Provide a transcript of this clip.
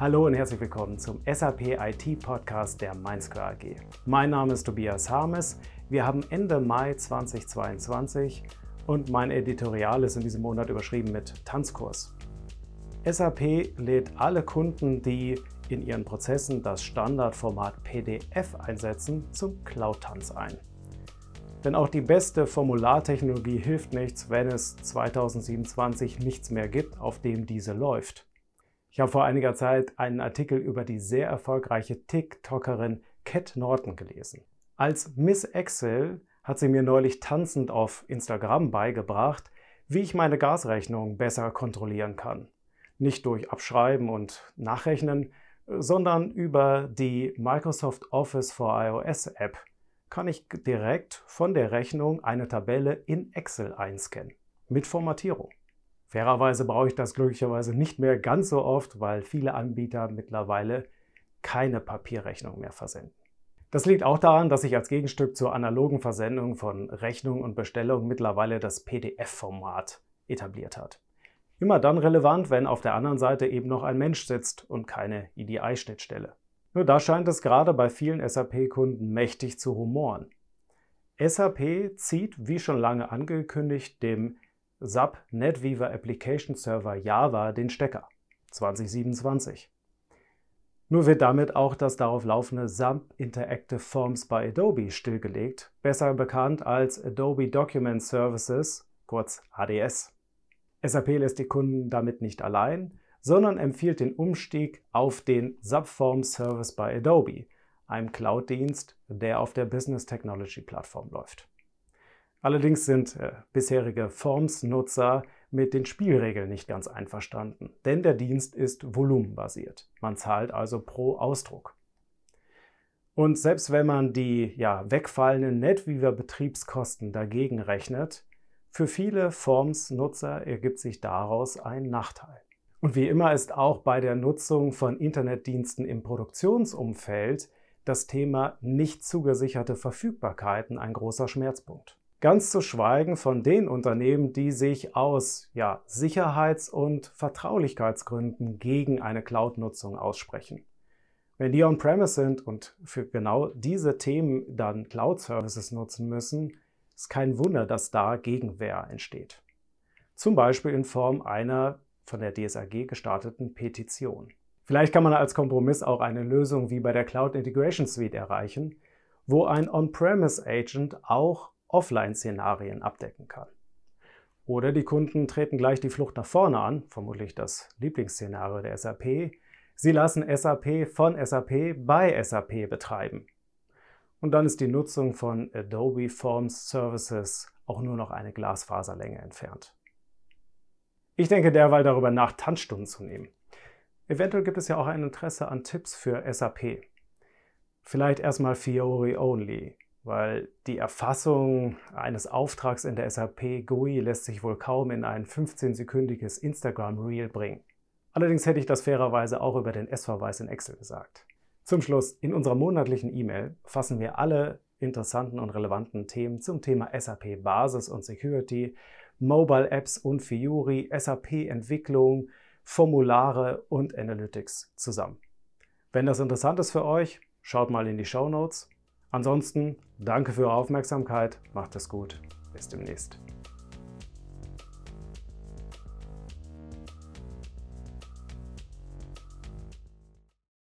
Hallo und herzlich willkommen zum SAP IT Podcast der MindSquare AG. Mein Name ist Tobias Harmes. Wir haben Ende Mai 2022 und mein Editorial ist in diesem Monat überschrieben mit Tanzkurs. SAP lädt alle Kunden, die in ihren Prozessen das Standardformat PDF einsetzen, zum Cloud-Tanz ein. Denn auch die beste Formulartechnologie hilft nichts, wenn es 2027 nichts mehr gibt, auf dem diese läuft. Ich habe vor einiger Zeit einen Artikel über die sehr erfolgreiche TikTokerin Cat Norton gelesen. Als Miss Excel hat sie mir neulich tanzend auf Instagram beigebracht, wie ich meine Gasrechnung besser kontrollieren kann. Nicht durch Abschreiben und Nachrechnen, sondern über die Microsoft Office for iOS App kann ich direkt von der Rechnung eine Tabelle in Excel einscannen mit Formatierung. Fairerweise brauche ich das glücklicherweise nicht mehr ganz so oft, weil viele Anbieter mittlerweile keine Papierrechnung mehr versenden. Das liegt auch daran, dass sich als Gegenstück zur analogen Versendung von Rechnung und Bestellung mittlerweile das PDF-Format etabliert hat. Immer dann relevant, wenn auf der anderen Seite eben noch ein Mensch sitzt und keine EDI-Schnittstelle. Nur da scheint es gerade bei vielen SAP-Kunden mächtig zu rumoren. SAP zieht, wie schon lange angekündigt, dem SAP NetWeaver Application Server Java den Stecker 2027. Nur wird damit auch das darauf laufende SAP Interactive Forms bei Adobe stillgelegt, besser bekannt als Adobe Document Services, kurz ADS. SAP lässt die Kunden damit nicht allein, sondern empfiehlt den Umstieg auf den SAP Forms Service bei Adobe, einem Cloud-Dienst, der auf der Business Technology Plattform läuft. Allerdings sind äh, bisherige Forms-Nutzer mit den Spielregeln nicht ganz einverstanden, denn der Dienst ist volumenbasiert. Man zahlt also pro Ausdruck. Und selbst wenn man die ja, wegfallenden NetWeaver-Betriebskosten dagegen rechnet, für viele Forms-Nutzer ergibt sich daraus ein Nachteil. Und wie immer ist auch bei der Nutzung von Internetdiensten im Produktionsumfeld das Thema nicht zugesicherte Verfügbarkeiten ein großer Schmerzpunkt. Ganz zu schweigen von den Unternehmen, die sich aus ja, Sicherheits- und Vertraulichkeitsgründen gegen eine Cloud-Nutzung aussprechen. Wenn die on-premise sind und für genau diese Themen dann Cloud-Services nutzen müssen, ist kein Wunder, dass da Gegenwehr entsteht. Zum Beispiel in Form einer von der DSAG gestarteten Petition. Vielleicht kann man als Kompromiss auch eine Lösung wie bei der Cloud Integration Suite erreichen, wo ein On-Premise Agent auch Offline-Szenarien abdecken kann. Oder die Kunden treten gleich die Flucht nach vorne an, vermutlich das Lieblingsszenario der SAP. Sie lassen SAP von SAP bei SAP betreiben. Und dann ist die Nutzung von Adobe Forms Services auch nur noch eine Glasfaserlänge entfernt. Ich denke derweil darüber nach, Tanzstunden zu nehmen. Eventuell gibt es ja auch ein Interesse an Tipps für SAP. Vielleicht erstmal Fiori Only, weil die Erfassung eines Auftrags in der SAP GUI lässt sich wohl kaum in ein 15-sekündiges Instagram-Reel bringen. Allerdings hätte ich das fairerweise auch über den S-Verweis in Excel gesagt. Zum Schluss, in unserer monatlichen E-Mail fassen wir alle interessanten und relevanten Themen zum Thema SAP Basis und Security, Mobile Apps und Fiori, SAP Entwicklung, Formulare und Analytics zusammen. Wenn das interessant ist für euch, schaut mal in die Show Notes. Ansonsten danke für eure Aufmerksamkeit, macht es gut, bis demnächst.